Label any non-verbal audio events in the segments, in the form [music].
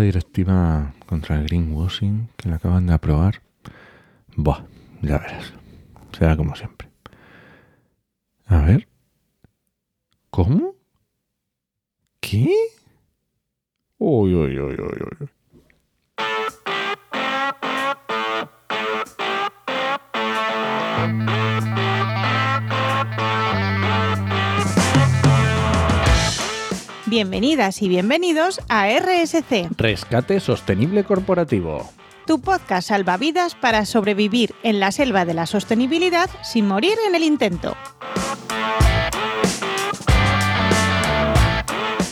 directiva contra el greenwashing que la acaban de aprobar. Buah, ya verás. Será como siempre. A ver. ¿Cómo? ¿Qué? Uy, uy, uy, uy, uy. Bienvenidas y bienvenidos a RSC, Rescate Sostenible Corporativo. tu podcast salvavidas para sobrevivir en la selva de la sostenibilidad sin morir en el intento.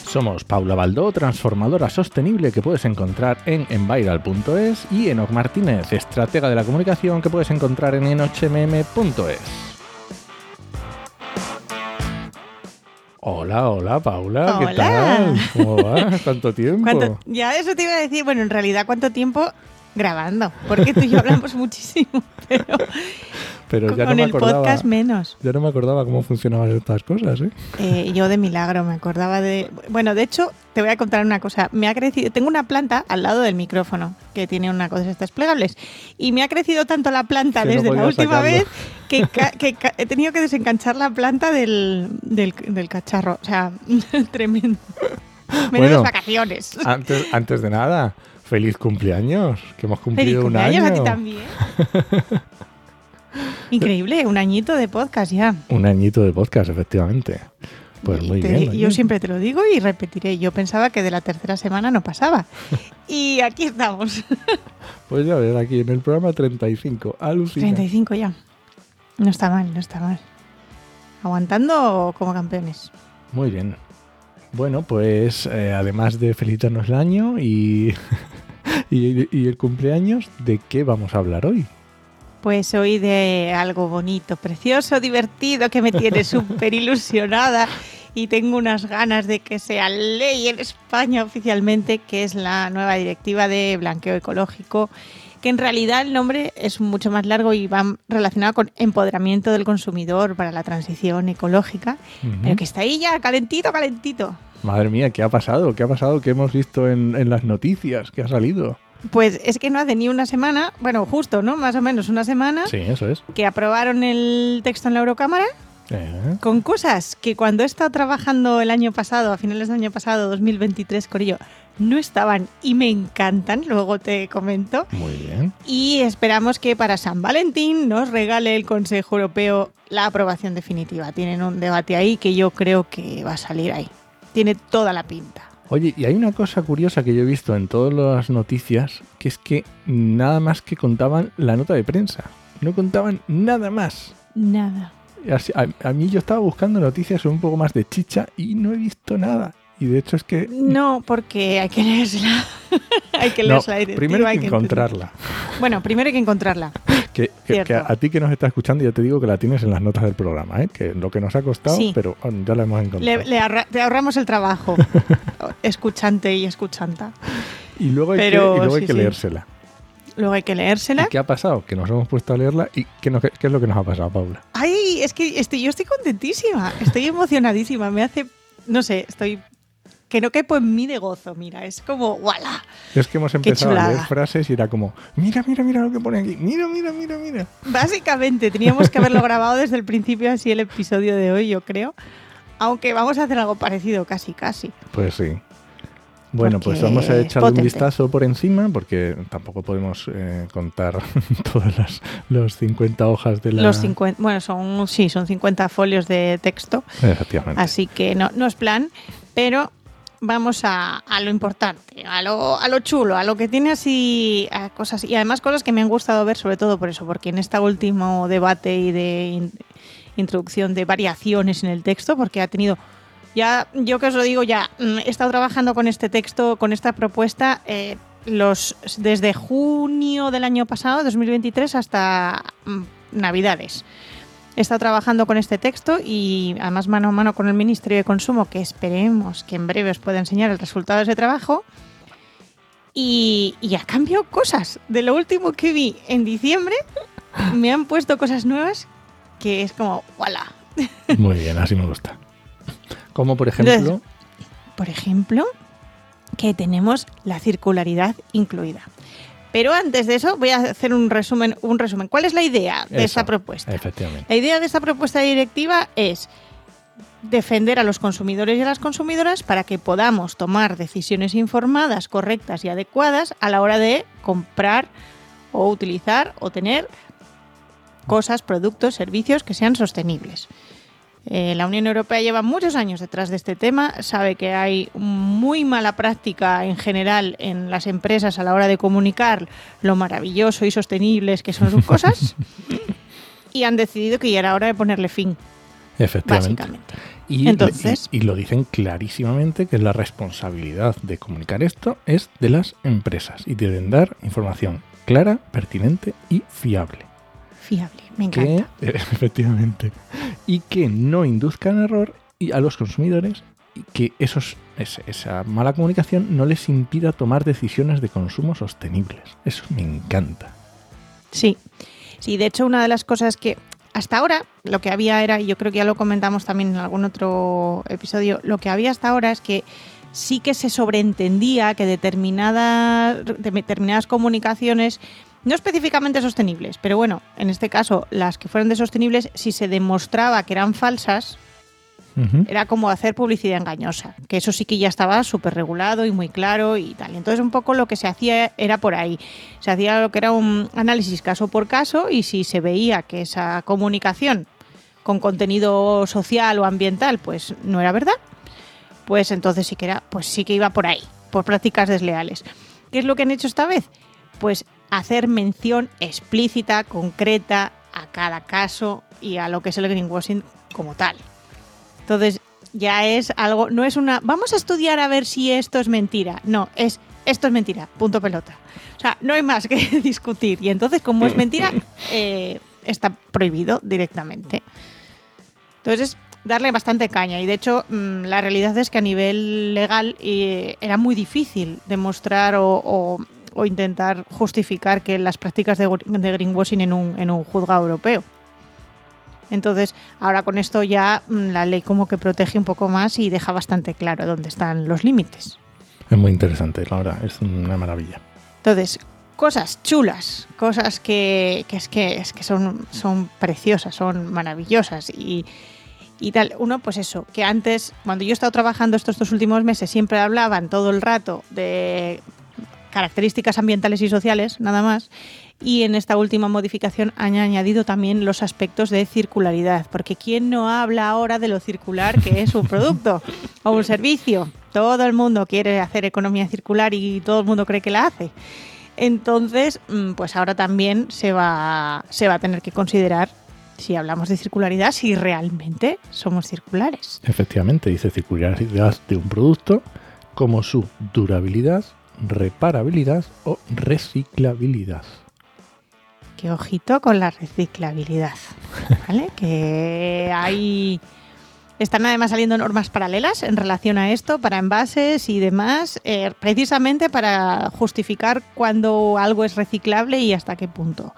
Somos Paula Baldó, transformadora sostenible que puedes encontrar en enviral.es y Enoc Martínez, estratega de la comunicación que puedes encontrar en enochmm.es. Hola, hola Paula, ¿qué tal? ¿Cómo vas? ¿Cuánto tiempo? ¿Cuánto- ya eso te iba a decir, bueno, en realidad, ¿cuánto tiempo grabando? Porque tú y yo hablamos [laughs] muchísimo, pero Pero ya no con me el acordaba. podcast menos. Ya no me acordaba cómo funcionaban estas cosas, ¿eh? Eh, yo de milagro me acordaba de... Bueno, de hecho, te voy a contar una cosa. Me ha crecido... Tengo una planta al lado del micrófono que tiene una cosa de estas plegables. Y me ha crecido tanto la planta Que no desde la última sacarlo. vez que, que he tenido que desenganchar la planta del, del, del cacharro. O sea, [laughs] tremendo. Menudas Bueno. vacaciones. Antes, antes de nada, feliz cumpleaños, que hemos Feliz cumplido un cumpleaños año. a ti también. [laughs] Increíble, un añito de podcast ya. Un añito de podcast, efectivamente. Pues muy te- bien. Yo siempre te lo digo y repetiré. Yo pensaba que de la tercera semana no pasaba. Y aquí estamos. Pues ya ves, aquí en el programa 35, alucina. 35 ya. No está mal, no está mal. Aguantando como campeones. Muy bien. Bueno, pues eh, además de felicitarnos el año y, [laughs] y, y el cumpleaños, ¿de qué vamos a hablar hoy? Pues hoy de algo bonito, precioso, divertido, que me tiene [laughs] súper ilusionada y tengo unas ganas de que sea ley en España oficialmente, que es la nueva directiva de blanqueo ecológico, que en realidad el nombre es mucho más largo y va relacionado con empoderamiento del consumidor para la transición ecológica, pero que está ahí ya, calentito, calentito. Madre mía, ¿qué ha pasado? ¿Qué ha pasado? ¿Qué hemos visto en, en las noticias? ¿Qué ha salido? Pues es que no hace ni una semana, bueno, justo, ¿no? Más o menos una semana, Sí, eso es. que aprobaron el texto en la Eurocámara Eh, con cosas que cuando he estado trabajando el año pasado, a finales del año pasado, 2023, con ello, no estaban y me encantan, luego te comento. muy bien. Y esperamos que para San Valentín nos regale el Consejo Europeo la aprobación definitiva. Tienen un debate ahí que yo creo que va a salir ahí. Tiene toda la pinta. Oye, y hay una cosa curiosa que yo he visto en todas las noticias, que es que nada más que contaban la nota de prensa. No contaban nada más. Nada. Así- A, a mí yo estaba buscando noticias un poco más de chicha y no he visto nada. Y de hecho es que... No, porque hay que leérsela. [laughs] hay que No, leerse la directiva. primero hay que encontrarla. Bueno, primero hay que encontrarla. [laughs] Que, que- Cierto. que a, a ti que nos estás escuchando ya te digo que la tienes en las notas del programa, ¿eh? que lo que nos ha costado, Sí. pero ah, ya la hemos encontrado. le ahorra- te ahorramos el trabajo, [laughs] escuchante y escuchanta. y luego hay pero que, y luego hay sí, leérsela. Luego hay que ¿Y leérsela. qué ha pasado? Que nos hemos puesto a leerla y ¿qué, nos- qué es lo que nos ha pasado, Paula? Ay, es que estoy, yo estoy contentísima, estoy emocionadísima. Me hace, no sé, estoy que no quepo en mí de gozo. Mira, es como, ¡wala! Es que hemos empezado a leer frases y era como, mira, mira, mira lo que pone aquí, mira, mira, mira, mira. Básicamente, teníamos que haberlo grabado desde el principio, así el episodio de hoy, yo creo. Aunque vamos a hacer algo parecido, casi, casi. Pues sí. Bueno, pues vamos a echarle un vistazo por encima porque tampoco podemos eh, contar [laughs] todas las los 50 hojas de la... Los 50, bueno, son, sí, son 50 folios de texto. Efectivamente. Así que no, no es plan, pero vamos a, a lo importante, a lo, a lo chulo, a lo que tiene así a cosas y además cosas que me han gustado ver sobre todo por eso, porque en este último debate y de in- introducción de variaciones en el texto, porque ha tenido ya, yo que os lo digo ya, mm, he estado trabajando con este texto, con esta propuesta, eh, los desde junio del año pasado, 2023, hasta mm, Navidades. He estado trabajando con este texto y además mano a mano con el Ministerio de Consumo, que esperemos que en breve os pueda enseñar el resultado de ese trabajo. Y, y ha cambiado cosas. De lo último que vi en diciembre, me han puesto cosas nuevas que es como, ¡wala! Muy bien, así me gusta. Como por ejemplo, Por ejemplo, que tenemos la circularidad incluida. Pero antes de eso voy a hacer un resumen. Un resumen. ¿Cuál es la idea de esta propuesta? Efectivamente. La idea de esta propuesta directiva es defender a los consumidores y a las consumidoras para que podamos tomar decisiones informadas, correctas y adecuadas a la hora de comprar o utilizar o tener cosas, productos, servicios que sean sostenibles. Eh, la Unión Europea lleva muchos años detrás de este tema, sabe que hay muy mala práctica en general en las empresas a la hora de comunicar lo maravilloso y sostenibles que son sus [laughs] cosas y han decidido que ya era hora de ponerle fin, Efectivamente. básicamente. Y, Entonces- y- y lo dicen clarísimamente que la responsabilidad de comunicar esto es de las empresas y deben dar información clara, pertinente y fiable. Fiable, me Que, encanta. [laughs] efectivamente. Y que no induzcan error a los consumidores y que esos, esa mala comunicación no les impida tomar decisiones de consumo sostenibles. Eso me encanta. Sí, sí, de hecho una de las cosas que hasta ahora lo que había era, y yo creo que ya lo comentamos también en algún otro episodio, lo que había hasta ahora es que sí que se sobreentendía que determinadas, de- determinadas comunicaciones, no específicamente sostenibles, pero bueno, en este caso las que fueron de sostenibles, si se demostraba que eran falsas, era como hacer publicidad engañosa, que eso sí que ya estaba súper regulado y muy claro y tal. Entonces un poco lo que se hacía era por ahí. Se hacía lo que era un análisis caso por caso y si se veía que esa comunicación con contenido social o ambiental pues no era verdad, pues entonces sí que era, pues sí que iba por ahí, por prácticas desleales. ¿Qué es lo que han hecho esta vez? Pues hacer mención explícita, concreta a cada caso y a lo que es el greenwashing como tal. Entonces, ya es algo, no es una, vamos a estudiar a ver si esto es mentira. No, es, esto es mentira, punto pelota. O sea, no hay más que [laughs] discutir. Y entonces, como es mentira, [laughs] eh, está prohibido directamente. Entonces, darle bastante caña. Y de hecho, mm, la realidad es que a nivel legal eh, era muy difícil demostrar o, o- o intentar justificar que las prácticas de, de greenwashing en un, en un juzgado europeo. Entonces, ahora con esto ya mm, la ley como que protege un poco más y deja bastante claro dónde están los límites. Es muy interesante, la verdad, es una maravilla. Entonces, cosas chulas, cosas que, que es que, es que son, son preciosas, son maravillosas y, y tal. Uno, pues eso, que antes, cuando yo he estado trabajando estos dos últimos meses, siempre hablaban todo el rato de características ambientales y sociales, nada más. Y en esta última modificación han añadido también los aspectos de circularidad, porque ¿quién no habla ahora de lo circular que es un producto [laughs] o un servicio? Todo el mundo quiere hacer economía circular y todo el mundo cree que la hace. Entonces, mm, pues ahora también se va, se va a tener que considerar, si hablamos de circularidad, si realmente somos circulares. Efectivamente, dice circularidad de un producto como su durabilidad, reparabilidad o reciclabilidad. Que ojito con la reciclabilidad, [laughs] ¿vale? que hay... Están además saliendo normas paralelas en relación a esto, para envases y demás, eh, precisamente para justificar cuándo algo es reciclable y hasta qué punto.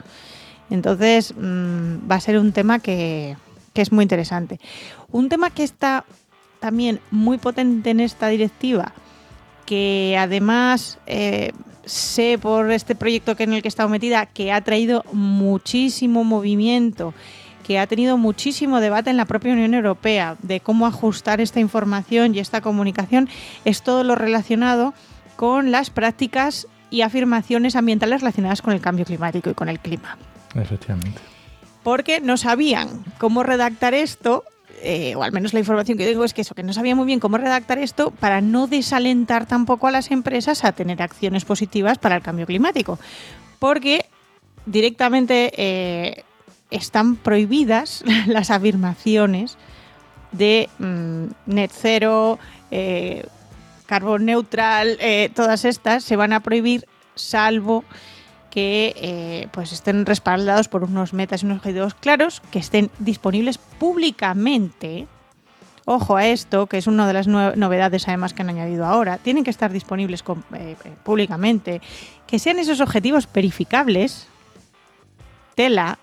Entonces, mm, va a ser un tema que, que es muy interesante. Un tema que está también muy potente en esta directiva, que además eh, sé por este proyecto en el que he estado metida que ha traído muchísimo movimiento, que ha tenido muchísimo debate en la propia Unión Europea de cómo ajustar esta información y esta comunicación, es todo lo relacionado con las prácticas y afirmaciones ambientales relacionadas con el cambio climático y con el clima Efectivamente. porque no sabían cómo redactar esto, eh, o al menos la información que tengo es que eso, que no sabían muy bien cómo redactar esto para no desalentar tampoco a las empresas a tener acciones positivas para el cambio climático. Porque directamente eh, están prohibidas [laughs] las afirmaciones de mm, net cero, eh, carbón neutral, eh, todas estas se van a prohibir salvo que eh, pues estén respaldados por unos metas y unos objetivos claros, que estén disponibles públicamente. Ojo a esto, que es una de las novedades además que han añadido ahora. Tienen que estar disponibles eh, eh, públicamente. Que sean esos objetivos verificables. Tela.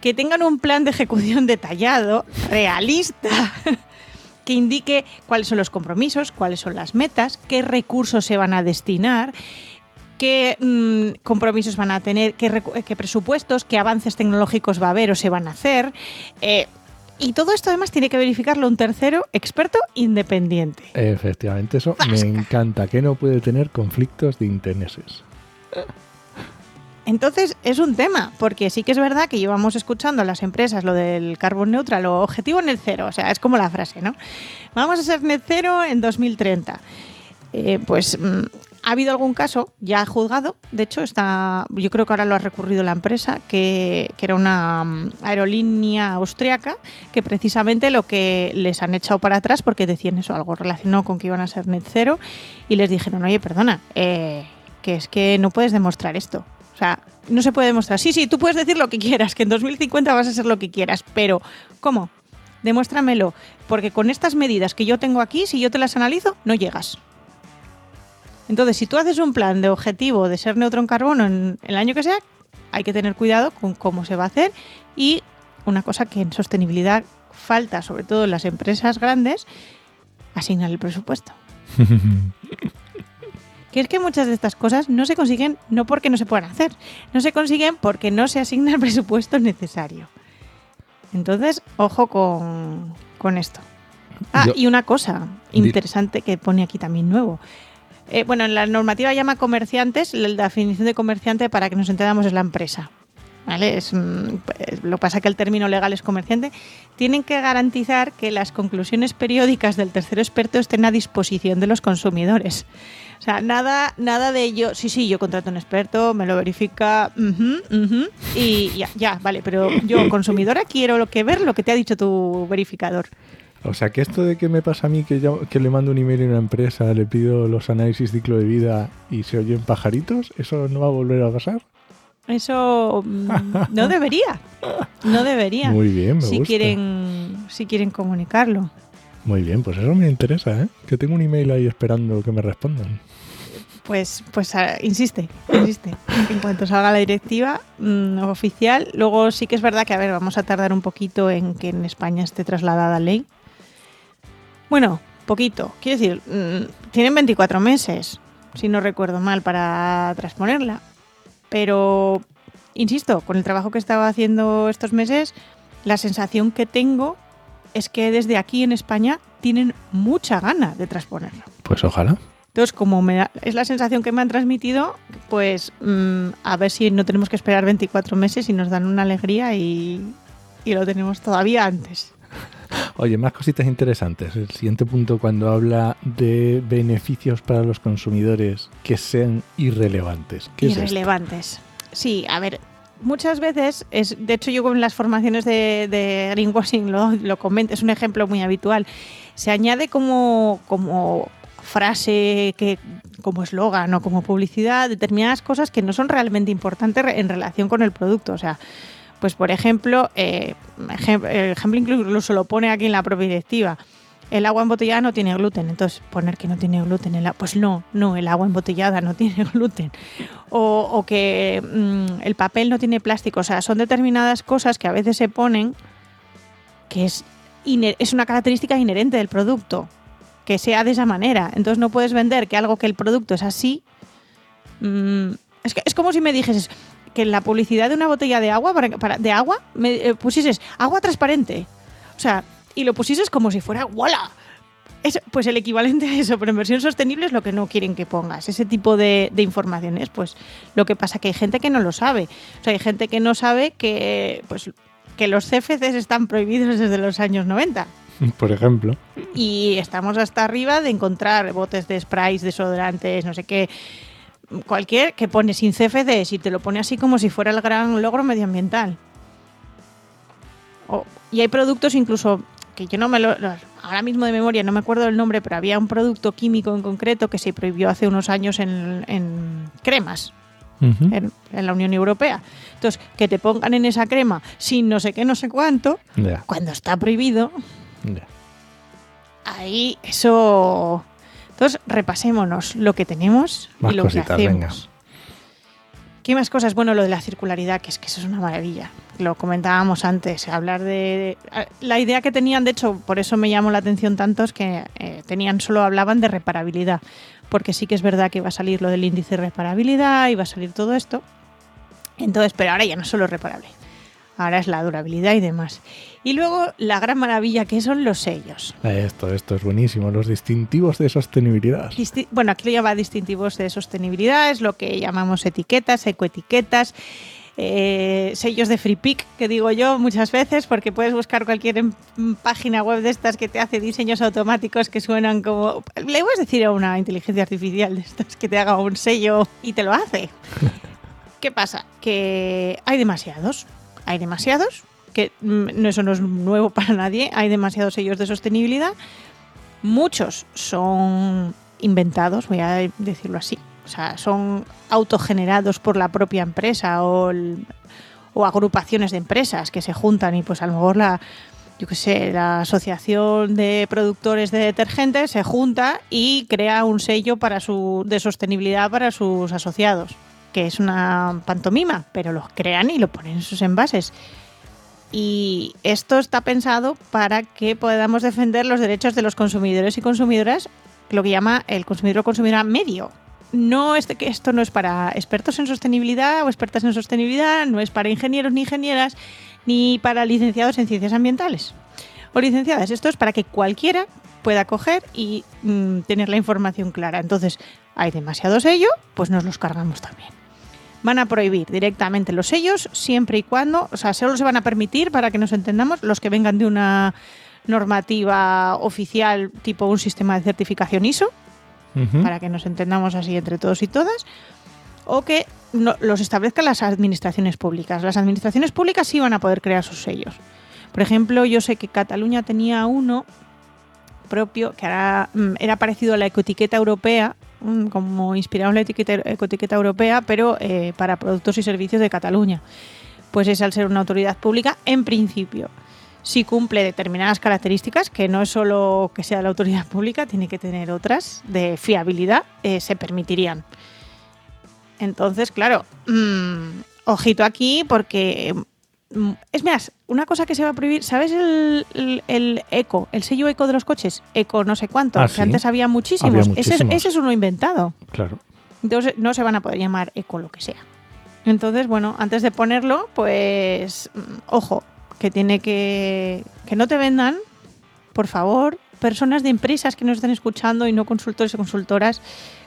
Que tengan un plan de ejecución detallado, realista. [laughs] que indique cuáles son los compromisos, cuáles son las metas, qué recursos se van a destinar, qué mm, compromisos van a tener, qué, recu- qué presupuestos, qué avances tecnológicos va a haber o se van a hacer. Eh, y todo esto además tiene que verificarlo un tercero experto independiente. Efectivamente, eso me encanta, que no puede tener conflictos de intereses. Entonces es un tema, porque sí que es verdad que llevamos escuchando a las empresas lo del carbon neutral o objetivo net cero, o sea, es como la frase, ¿no? Vamos a ser net cero en 2030. Eh, pues mm, ha habido algún caso ya juzgado, de hecho está, yo creo que ahora lo ha recurrido la empresa, que, era una mm, aerolínea austriaca, que precisamente lo que les han echado para atrás porque decían eso, algo relacionado con que iban a ser net cero, y les dijeron, oye, perdona, eh, que es que no puedes demostrar esto. O sea, no se puede demostrar. Sí, sí, tú puedes decir lo que quieras, que en 2050 vas a ser lo que quieras, pero ¿cómo? Demuéstramelo, porque con estas medidas que yo tengo aquí, si yo te las analizo, no llegas. Entonces, si tú haces un plan de objetivo de ser neutro en carbono en el año que sea, hay que tener cuidado con cómo se va a hacer y una cosa que en sostenibilidad falta, sobre todo en las empresas grandes, asignar el presupuesto. [laughs] Que es que muchas de estas cosas no se consiguen no porque no se puedan hacer, no se consiguen porque no se asigna el presupuesto necesario. Entonces, ojo con, con esto. Ah, Yo- y una cosa interesante que pone aquí también nuevo. Eh, bueno, en la normativa llama comerciantes, la definición de comerciante para que nos entendamos es la empresa. ¿Vale? Es, mm, pues, lo que pasa que el término legal es comerciante. Tienen que garantizar que las conclusiones periódicas del tercero experto estén a disposición de los consumidores. O sea, nada, nada de yo, sí, sí, yo contrato a un experto, me lo verifica, y ya, ya, vale, pero yo, [laughs] consumidora, quiero lo que ver lo que te ha dicho tu verificador. O sea, que esto de que me pasa a mí que, yo- que le mando un email a una empresa, le pido los análisis ciclo de vida y se oyen pajaritos, ¿eso no va a volver a pasar? Eso mm, no debería, no debería. Muy bien, me si gusta. quieren, si quieren comunicarlo. Muy bien, pues eso me interesa, ¿eh? Que tengo un email ahí esperando que me respondan. Pues, pues ah, insiste, insiste. En cuanto salga la directiva mm, oficial, luego sí que es verdad que, a ver, vamos a tardar un poquito en que en España esté trasladada la ley. Bueno, poquito. Quiero decir, mm, tienen 24 meses, si no recuerdo mal, para transponerla. Pero, insisto, con el trabajo que estaba haciendo estos meses, la sensación que tengo es que desde aquí en España tienen mucha gana de transponerla. Pues ojalá. Entonces, como me da- es la sensación que me han transmitido, pues mm, a ver si no tenemos que esperar 24 meses y nos dan una alegría y, y lo tenemos todavía antes. Oye, más cositas interesantes. El siguiente punto cuando habla de beneficios para los consumidores que sean irrelevantes. Irrelevantes. Sí, a ver, muchas veces, es, de hecho yo en las formaciones de, de greenwashing lo, lo comento, es un ejemplo muy habitual. Se añade como, como frase, que, como eslogan o como publicidad, determinadas cosas que no son realmente importantes en relación con el producto. O sea, pues por ejemplo, eh, el ejemplo incluso lo pone aquí en la propia directiva. El agua embotellada no tiene gluten, entonces poner que no tiene gluten, el pues no, no, el agua embotellada no [laughs] tiene gluten. O, que mm, el papel no tiene plástico, o sea, son determinadas cosas que a veces se ponen que es, es una característica inherente del producto, que sea de esa manera. Entonces no puedes vender que algo que el producto es así. mm, es, que, es como si me dijeses que en la publicidad de una botella de agua, para, para- de agua, me eh, pusieses agua transparente. O sea, y lo pusieses como si fuera ¡wala! Es, pues el equivalente a eso, pero en versión sostenible es lo que no quieren que pongas. Ese tipo de, de informaciones, pues lo que pasa que hay gente que no lo sabe. O sea, hay gente que no sabe que, pues, que los CFCs están prohibidos desde los años 90. [laughs] Por ejemplo. Y estamos hasta arriba de encontrar botes de sprays, desodorantes, no sé qué, cualquier que pone sin CFCs y te lo pone así como si fuera el gran logro medioambiental. Y hay productos incluso que yo no me lo... lo- Ahora mismo de memoria no me acuerdo del nombre, pero había un producto químico en concreto que se prohibió hace unos años en, en cremas en, en la Unión Europea. Entonces, que te pongan en esa crema sin no sé qué, no sé cuánto, cuando está prohibido, ahí eso. Entonces, repasémonos lo que tenemos Más y lo cositas, que venga. hacemos. ¿Qué más cosas? Bueno, lo de la circularidad, que es que eso es una maravilla. Lo comentábamos antes, hablar de... La idea que tenían, de hecho, por eso me llamó la atención tanto, es que eh, tenían, solo hablaban de reparabilidad, porque sí que es verdad que iba a salir lo del índice de reparabilidad, iba a salir todo esto. Entonces, pero ahora ya no es solo reparable, ahora es la durabilidad y demás. Y luego la gran maravilla que son los sellos. Esto, esto es buenísimo, los distintivos de sostenibilidad. Disti- bueno, aquí lo llama distintivos de sostenibilidad, es lo que llamamos etiquetas, ecoetiquetas, eh, sellos de free pick, que digo yo muchas veces, porque puedes buscar cualquier em- página web de estas que te hace diseños automáticos que suenan como... Le puedes decir a una inteligencia artificial de estas que te haga un sello y te lo hace. [laughs] ¿Qué pasa? Que hay demasiados, hay demasiados, que mm, eso no es nuevo [laughs] para nadie, hay demasiados sellos de sostenibilidad. Muchos son inventados, voy a decirlo así. O sea, son autogenerados por la propia empresa o, el- o agrupaciones de empresas que se juntan y pues a lo mejor la, yo qué sé, la asociación de productores de detergentes se junta y crea un sello para su, de sostenibilidad para sus asociados, que es una pantomima, pero los crean y lo ponen en sus envases. Y esto está pensado para que podamos defender los derechos de los consumidores y consumidoras, lo que llama el consumidor o consumidora medio. No es que esto no es para expertos en sostenibilidad o expertas en sostenibilidad, no es para ingenieros ni ingenieras, ni para licenciados en ciencias ambientales o licenciadas. Esto es para que cualquiera pueda coger y mm, tener la información clara. Entonces, hay demasiado sello, pues nos los cargamos también van a prohibir directamente los sellos siempre y cuando, o sea, solo se van a permitir, para que nos entendamos, los que vengan de una normativa oficial tipo un sistema de certificación ISO, para que nos entendamos así entre todos y todas, o que no- los establezcan las administraciones públicas. Las administraciones públicas sí van a poder crear sus sellos. Por ejemplo, yo sé que Cataluña tenía uno propio que era, mm, era parecido a la ecoetiqueta europea, como inspirado en la etiqueta, ecoetiqueta europea, pero eh, para productos y servicios de Cataluña. Pues es al ser una autoridad pública, en principio, si cumple determinadas características, que no es solo que sea la autoridad pública, tiene que tener otras de fiabilidad, eh, se permitirían. Entonces, claro, mm, ojito aquí porque... mm, Es más, una cosa que se va a prohibir, ¿sabes el, el- el eco, el sello eco de los coches? Eco no sé cuánto, Ah, que sí. antes había muchísimos. Había Ese, es- muchísimos. ese es uno inventado. Claro. Entonces no se van a poder llamar eco lo que sea. Entonces, bueno, antes de ponerlo, pues mm, ojo, que tiene que que no te vendan, por favor, personas de empresas que nos estén escuchando y no consultores y consultoras,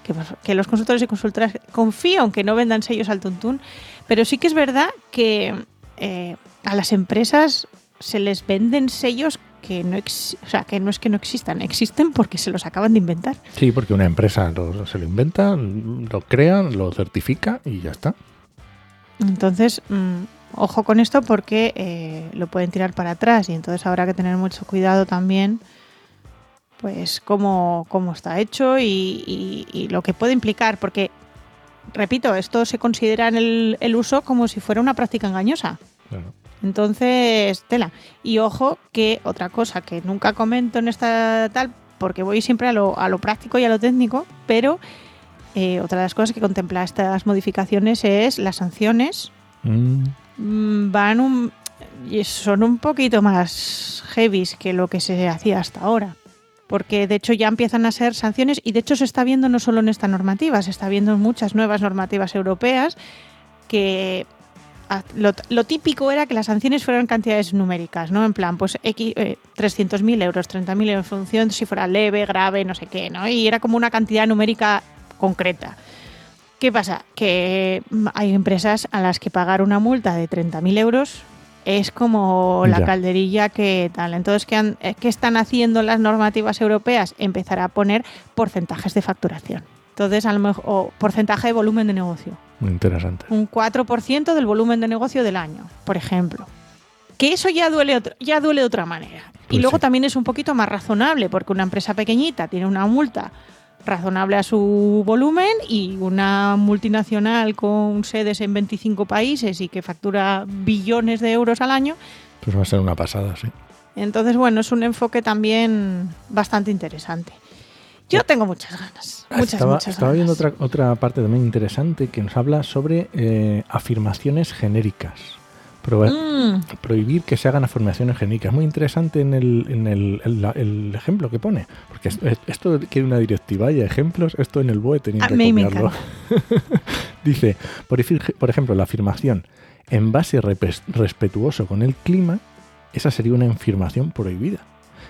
que, que los consultores y consultoras confío en que no vendan sellos al tuntún, pero sí que es verdad que eh, a las empresas se les venden sellos que no, ex- o sea, que no es que no existan, existen porque se los acaban de inventar. Sí, porque una empresa lo- se lo inventa, lo crea, lo certifica y ya está. Entonces, mm, ojo con esto porque eh, lo pueden tirar para atrás y entonces habrá que tener mucho cuidado también, pues cómo, cómo está hecho y, y- y lo que puede implicar, porque, repito, esto se considera en el, el uso como si fuera una práctica engañosa. Claro. Entonces, tela. Y ojo que otra cosa que nunca comento en esta tal, porque voy siempre a lo, a lo práctico y a lo técnico, pero eh, otra de las cosas que contempla estas modificaciones es las sanciones Mm, mm, van un, y son un poquito más heavies que lo que se hacía hasta ahora. Porque de hecho ya empiezan a ser sanciones y de hecho se está viendo no solo en esta normativa, se está viendo en muchas nuevas normativas europeas que ah, lo, típico era que las sanciones fueran cantidades numéricas, ¿no? En plan, pues eh, 300.000 euros, 30.000 euros, en función si fuera leve, grave, no sé qué, ¿no? Y era como una cantidad numérica concreta. ¿Qué pasa? Que mm, hay empresas a las que pagar una multa de 30.000 euros es como la Ya. calderilla que tal. Entonces, ¿qué, han- eh, qué están haciendo las normativas europeas? Empezar a poner porcentajes de facturación. Entonces, a lo mejor, o porcentaje de volumen de negocio. muy interesante. Un 4% del volumen de negocio del año, por ejemplo. Que eso ya duele, otro- ya duele de otra manera. y Pues luego sí. también es un poquito más razonable, porque una empresa pequeñita tiene una multa razonable a su volumen y una multinacional con sedes en 25 países y que factura billones de euros al año. Pues va a ser una pasada, sí. Entonces, bueno, es un enfoque también bastante interesante. Yo tengo muchas ganas. Muchas, estaba muchas estaba ganas. viendo otra, otra parte también interesante que nos habla sobre eh, afirmaciones genéricas. Mm, Prohibir que se hagan afirmaciones genéricas. Muy interesante en el, en el, el- el ejemplo que pone. Porque es- es- esto quiere una directiva y ejemplos. Esto en el BOE tenía A que copiarlo. [laughs] Dice, por, por ejemplo, la afirmación envase respetuoso con el clima, esa sería una afirmación prohibida.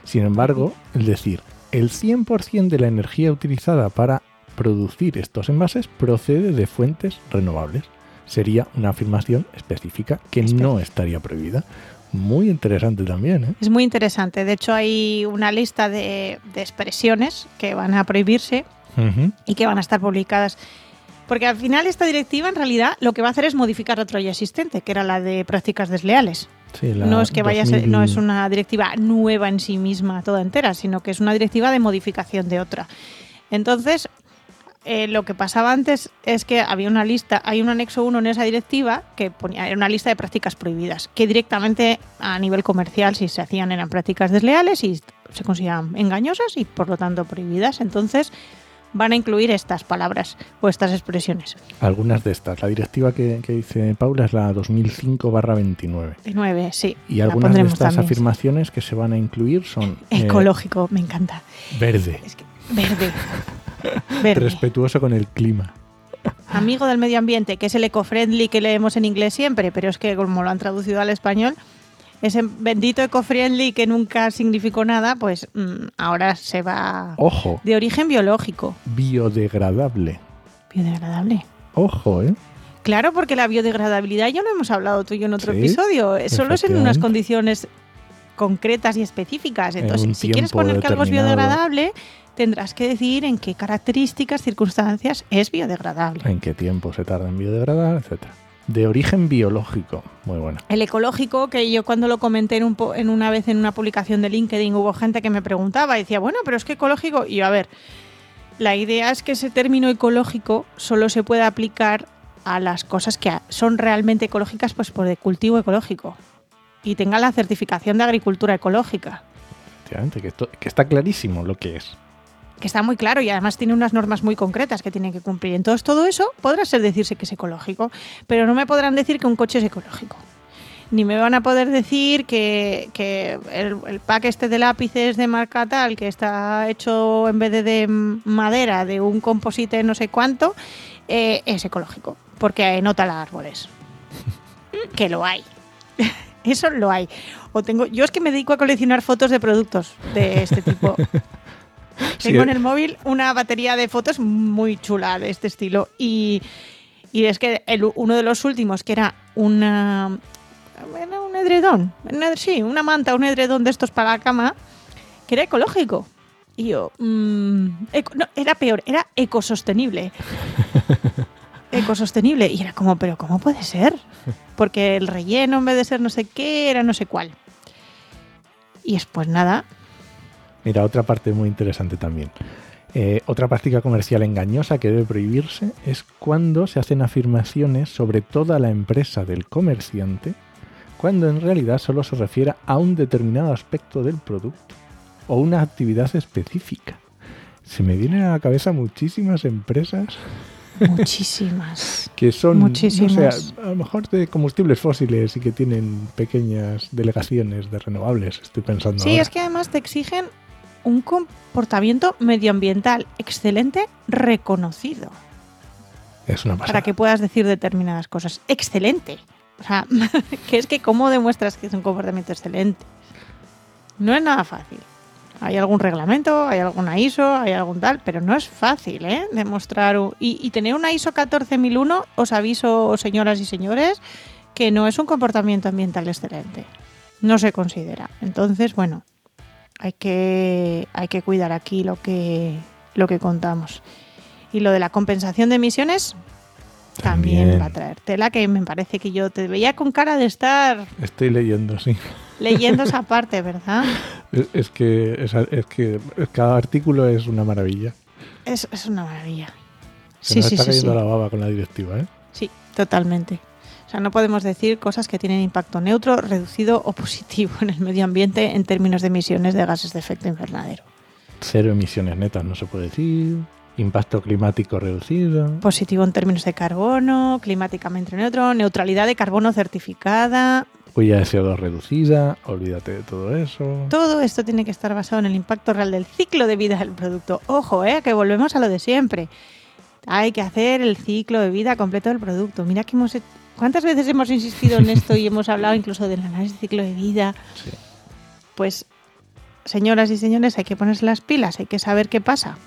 Sin embargo, el decir, el 100% de la energía utilizada para producir estos envases procede de fuentes renovables. Sería una afirmación específica que no estaría prohibida. Muy interesante también, ¿eh? es muy interesante. De hecho, hay una lista de, de expresiones que van a prohibirse y que van a estar publicadas. Porque al final esta directiva en realidad lo que va a hacer es modificar otra ya existente, que era la de prácticas desleales. Sí, la No es que vaya a ser, 2000 no es una directiva nueva en sí misma toda entera, sino que es una directiva de modificación de otra. Entonces, eh, lo que pasaba antes es que había una lista, hay un anexo 1 en esa directiva que ponía era una lista de prácticas prohibidas, que directamente a nivel comercial si se hacían eran prácticas desleales y se consideraban engañosas y por lo tanto prohibidas. Entonces, van a incluir estas palabras o estas expresiones. Algunas de estas. La directiva que, que dice Paula es la 2005-29. De 9, sí. Y algunas de estas también. afirmaciones que se van a incluir son eh, Ecológico, me encanta. verde, Es que verde. Verde. [laughs] respetuoso con el clima. Amigo del medio ambiente, que es el eco-friendly que leemos en inglés siempre, pero es que como lo han traducido al español, ese bendito eco-friendly que nunca significó nada, pues mm, ahora se va Ojo, de origen biológico. biodegradable. Biodegradable. Ojo, ¿eh? Claro, porque la biodegradabilidad ya lo hemos hablado tú y yo en otro Sí, episodio. Solo es en unas condiciones concretas y específicas. En Entonces, si quieres poner que algo es biodegradable, tendrás que decir en qué características, circunstancias es biodegradable. En qué tiempo se tarda en biodegradar, etcétera. De origen biológico. Muy buena. El ecológico, que yo cuando lo comenté en, un po- en una vez en una publicación de LinkedIn, hubo gente que me preguntaba y decía, bueno, pero es que ecológico. Y yo, a ver, la idea es que ese término ecológico solo se puede aplicar a las cosas que son realmente ecológicas, pues por de cultivo ecológico. Y tenga la certificación de agricultura ecológica, Efectivamente, que, esto- que está clarísimo lo que es. Que está muy claro y además tiene unas normas muy concretas que tienen que cumplir. Entonces, todo eso podrá ser decirse que es ecológico, pero no me podrán decir que un coche es ecológico. Ni me van a poder decir que, que el, el pack este de lápices de marca tal, que está hecho en vez de, de madera, de un composite no sé cuánto, eh, es ecológico, porque nota los árboles. [laughs] que lo hay. [laughs] Eso lo hay. O tengo, yo es que me dedico a coleccionar fotos de productos de este tipo. [laughs] [laughs] Sí, Tengo eh. en el móvil una batería de fotos muy chula de este estilo. Y, y es que el- uno de los últimos, que era una. Era un edredón. una- sí, una manta, un edredón de estos para la cama, que era ecológico. Y yo. mm, eco- no, era peor, era ecosostenible. [laughs] ecosostenible. Y era como, ¿pero cómo puede ser? Porque el relleno, en vez de ser no sé qué, era no sé cuál. Y es pues nada, Mira, otra parte muy interesante también. Eh, otra práctica comercial engañosa que debe prohibirse es cuando se hacen afirmaciones sobre toda la empresa del comerciante, cuando en realidad solo se refiere a un determinado aspecto del producto o una actividad específica. Se me vienen a la cabeza muchísimas empresas muchísimas. [laughs] que son, no sé, Muchísimas. a, a lo mejor de combustibles fósiles y que tienen pequeñas delegaciones de renovables, estoy pensando. Sí, ahora. es que además te exigen un comportamiento medioambiental excelente, reconocido, es una pasada. para que puedas decir determinadas cosas. Excelente. O sea, [laughs] que es que cómo demuestras que es un comportamiento excelente. No es nada fácil. Hay algún reglamento, hay alguna ISO, hay algún tal, pero no es fácil, ¿eh? Demostrar. un- Y, y tener una ISO 14001, os aviso, señoras y señores, que no es un comportamiento ambiental excelente. No se considera. Entonces, bueno, hay que, hay que cuidar aquí lo que, lo que contamos. Y lo de la compensación de emisiones también, También. va a traer tela que me parece que yo te veía con cara de estar Estoy leyendo, sí. leyendo esa [laughs] parte, ¿verdad? Es, es que, es, es que cada artículo es una maravilla. Es, es una maravilla. Se Sí, nos sí, está sí. cayendo la baba con la directiva, ¿eh? Sí, totalmente. O sea, no podemos decir cosas que tienen impacto neutro, reducido o positivo en el medio ambiente en términos de emisiones de gases de efecto invernadero. Cero emisiones netas, no se puede decir. Impacto climático reducido. Positivo en términos de carbono, climáticamente neutro, neutralidad de carbono certificada. Huella de CO2 reducida, olvídate de todo eso. Todo esto tiene que estar basado en el impacto real del ciclo de vida del producto. Ojo, ¿eh? que volvemos a lo de siempre. Hay que hacer el ciclo de vida completo del producto. Mira que hemos... ¿Cuántas veces hemos insistido en esto y hemos hablado incluso del análisis de ciclo de vida? Sí. Pues, señoras y señores, hay que ponerse las pilas, hay que saber qué pasa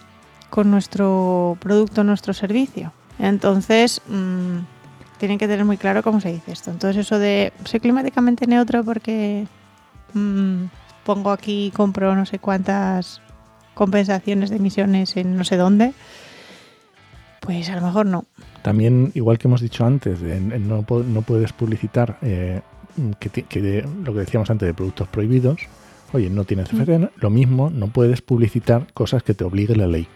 con nuestro producto, nuestro servicio. Entonces, mmm, tienen que tener muy claro cómo se dice esto. Entonces, eso de soy climáticamente neutro porque mmm, pongo aquí, compro no sé cuántas compensaciones de emisiones en no sé dónde, pues a lo mejor no. También, igual que hemos dicho antes, de, no, no, puedes publicitar eh, que, que de, lo que decíamos antes de productos prohibidos. Oye, no tienes mm. lo mismo, no puedes publicitar cosas que te obligue la ley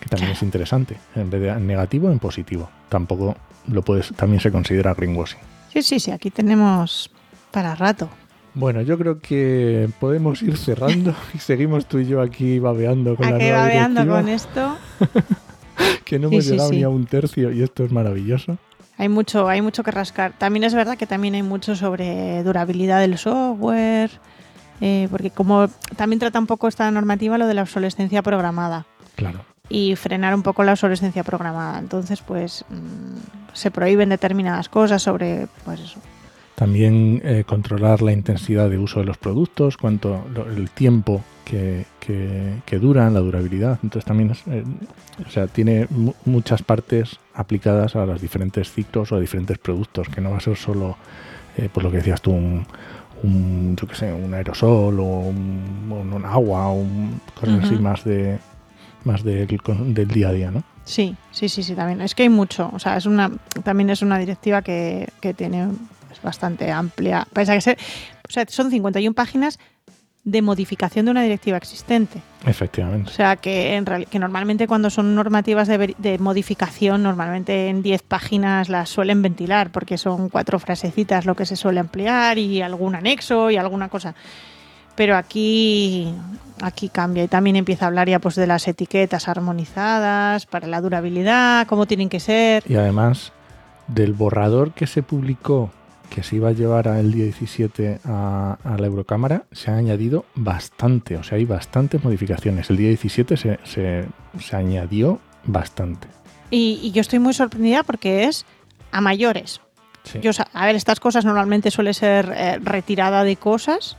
que también es interesante, en vez de en negativo en positivo. Tampoco lo puedes, también se considera greenwashing. Sí, sí, sí, aquí tenemos para rato. Bueno, yo creo que podemos ir cerrando [laughs] y seguimos tú y yo aquí babeando con aquí la nueva babeando directiva, con esto. [laughs] [laughs] que no hemos Sí, llegado sí. ni a un tercio y esto es maravilloso. Hay mucho, hay mucho que rascar. También es verdad que también hay mucho sobre durabilidad del software, eh, porque como también trata un poco esta normativa lo de la obsolescencia programada Claro. y frenar un poco la obsolescencia programada. Entonces, pues mm, se prohíben determinadas cosas sobre, pues eso. También eh, controlar la intensidad de uso de los productos, cuánto lo- el tiempo que, que, que duran, la durabilidad. Entonces también es, eh, o sea, tiene mu- muchas partes aplicadas a los diferentes ciclos o a diferentes productos, que no va a ser solo, eh, por lo que decías tú, un, un, yo qué sé, un aerosol o un, agua o un, cosas así más de más del, del día a día, ¿no? Sí, sí, sí, sí, también. Es que hay mucho. O sea, es una, también es una directiva que, que tiene es bastante amplia. Pese a que o sea, son 51 páginas de modificación de una directiva existente. Efectivamente. O sea, que, en real- que normalmente cuando son normativas de modificación, normalmente en 10 páginas las suelen ventilar, porque son cuatro frasecitas lo que se suele ampliar y algún anexo y alguna cosa. Pero aquí, aquí cambia y también empieza a hablar ya pues de las etiquetas armonizadas para la durabilidad, cómo tienen que ser. Y además, del borrador que se publicó, que se iba a llevar el día 17 a, a la Eurocámara, se han añadido bastante, o sea, hay bastantes modificaciones. El día 17 se, se, se añadió bastante. Y, y yo estoy muy sorprendida porque es a mayores. Sí. Yo, a ver, estas cosas normalmente suele ser eh, retirada de cosas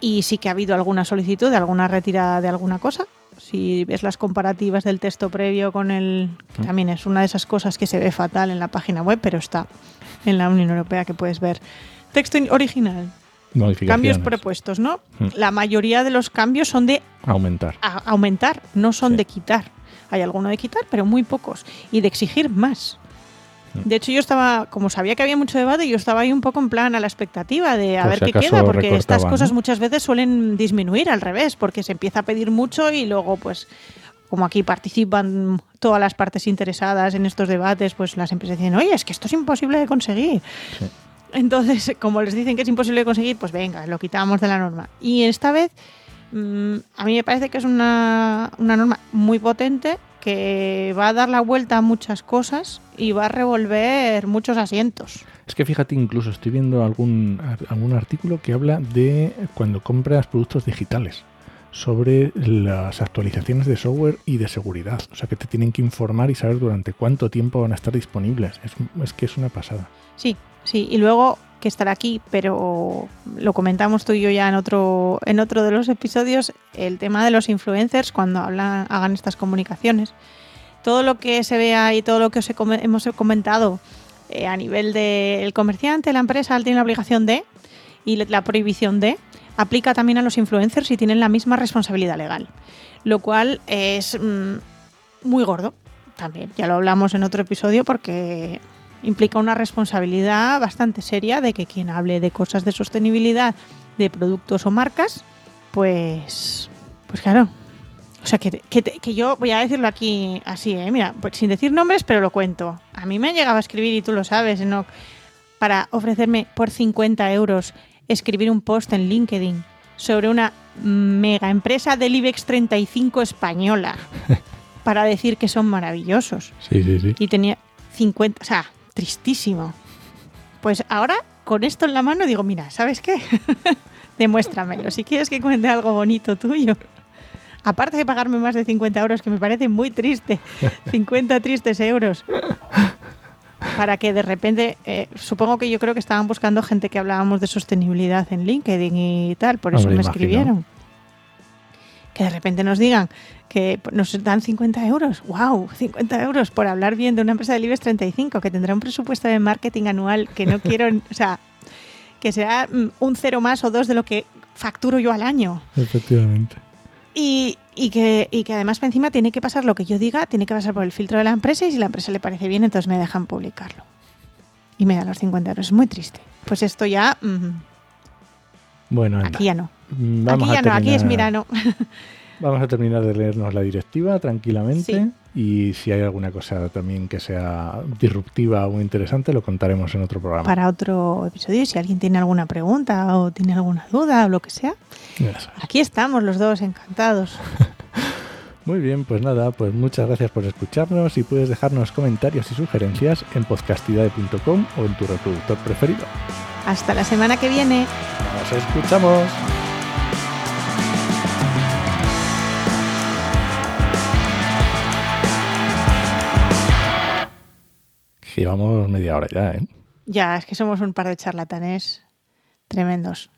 y sí que ha habido alguna solicitud de alguna retirada de alguna cosa. Si ves las comparativas del texto previo con el... que Mm. También es una de esas cosas que se ve fatal en la página web, pero está en la Unión Europea que puedes ver. Texto in- original, cambios propuestos, ¿no? Mm. La mayoría de los cambios son de Aumentar. a- aumentar, no son Sí. de quitar. Hay alguno de quitar, pero muy pocos. Y de exigir más. Mm. De hecho, yo estaba, como sabía que había mucho debate, yo estaba ahí un poco en plan a la expectativa de a ver si qué queda, porque estas cosas ¿no? muchas veces suelen disminuir al revés, porque se empieza a pedir mucho y luego, pues, como aquí participan todas las partes interesadas en estos debates, pues las empresas dicen, oye, es que esto es imposible de conseguir. Sí. Entonces, [laughs] como les dicen que es imposible de conseguir, pues venga, lo quitamos de la norma. Y esta vez, mm, a mí me parece que es una, una norma muy potente que va a dar la vuelta a muchas cosas y va a revolver muchos asientos. Es que fíjate, incluso estoy viendo algún, algún artículo que habla de cuando compras productos digitales sobre las actualizaciones de software y de seguridad. O sea, que te tienen que informar y saber durante cuánto tiempo van a estar disponibles. Es, que es una pasada. Sí, sí, y luego que estará aquí, pero lo comentamos tú y yo ya en otro, en otro de los episodios, el tema de los influencers cuando hagan estas comunicaciones. Todo lo que se vea y todo lo que os he hemos comentado eh, a nivel del comerciante, la empresa tiene la obligación de y la prohibición de, aplica también a los influencers y tienen la misma responsabilidad legal. Lo cual es mm, muy gordo también. Ya lo hablamos en otro episodio porque implica una responsabilidad bastante seria de que quien hable de cosas de sostenibilidad de productos o marcas, pues, pues claro. O sea, que, que, que yo voy a decirlo aquí así, ¿eh? mira, pues sin decir nombres, pero lo cuento. A mí me han llegado a escribir, y tú lo sabes, ¿no? para ofrecerme por 50 euros escribir un post en LinkedIn sobre una mega empresa del IBEX 35 española [laughs] para decir que son maravillosos. Sí, sí, sí. Y tenía 50, o sea, tristísimo. Pues ahora, con esto en la mano, digo, mira, ¿sabes qué? [laughs] Demuéstramelo. Si quieres que cuente algo bonito tuyo. Aparte de pagarme más de 50 euros, que me parece muy triste. [laughs] 50 tristes euros. Para que de repente, eh, supongo que yo creo que estaban buscando gente que hablábamos de sostenibilidad en LinkedIn y tal, por eso Hombre, me imagino. escribieron. Que de repente nos digan que nos dan 50 euros. ¡Wow! 50 euros por hablar bien de una empresa del IBEX 35 que tendrá un presupuesto de marketing anual que no quiero, [laughs] o sea, que será mm, un cero más o dos de lo que facturo yo al año. Efectivamente. Y, y que, y que además encima tiene que pasar lo que yo diga, tiene que pasar por el filtro de la empresa y si la empresa le parece bien, entonces me dejan publicarlo. Y me dan los 50 euros. Es muy triste. Pues esto ya, mm, Bueno, anda. aquí ya no. Mm, Vamos aquí ya no, aquí es Mirano. [laughs] Vamos a terminar de leernos la directiva tranquilamente Sí. y si hay alguna cosa también que sea disruptiva o interesante lo contaremos en otro programa. Para otro episodio, si alguien tiene alguna pregunta o tiene alguna duda o lo que sea, aquí estamos los dos encantados. [laughs] Muy bien, pues nada, pues muchas gracias por escucharnos y puedes dejarnos comentarios y sugerencias en podcastidade.com o en tu reproductor preferido. Hasta la semana que viene. Nos escuchamos. Llevamos media hora ya, ¿eh? Ya, es que somos un par de charlatanes tremendos.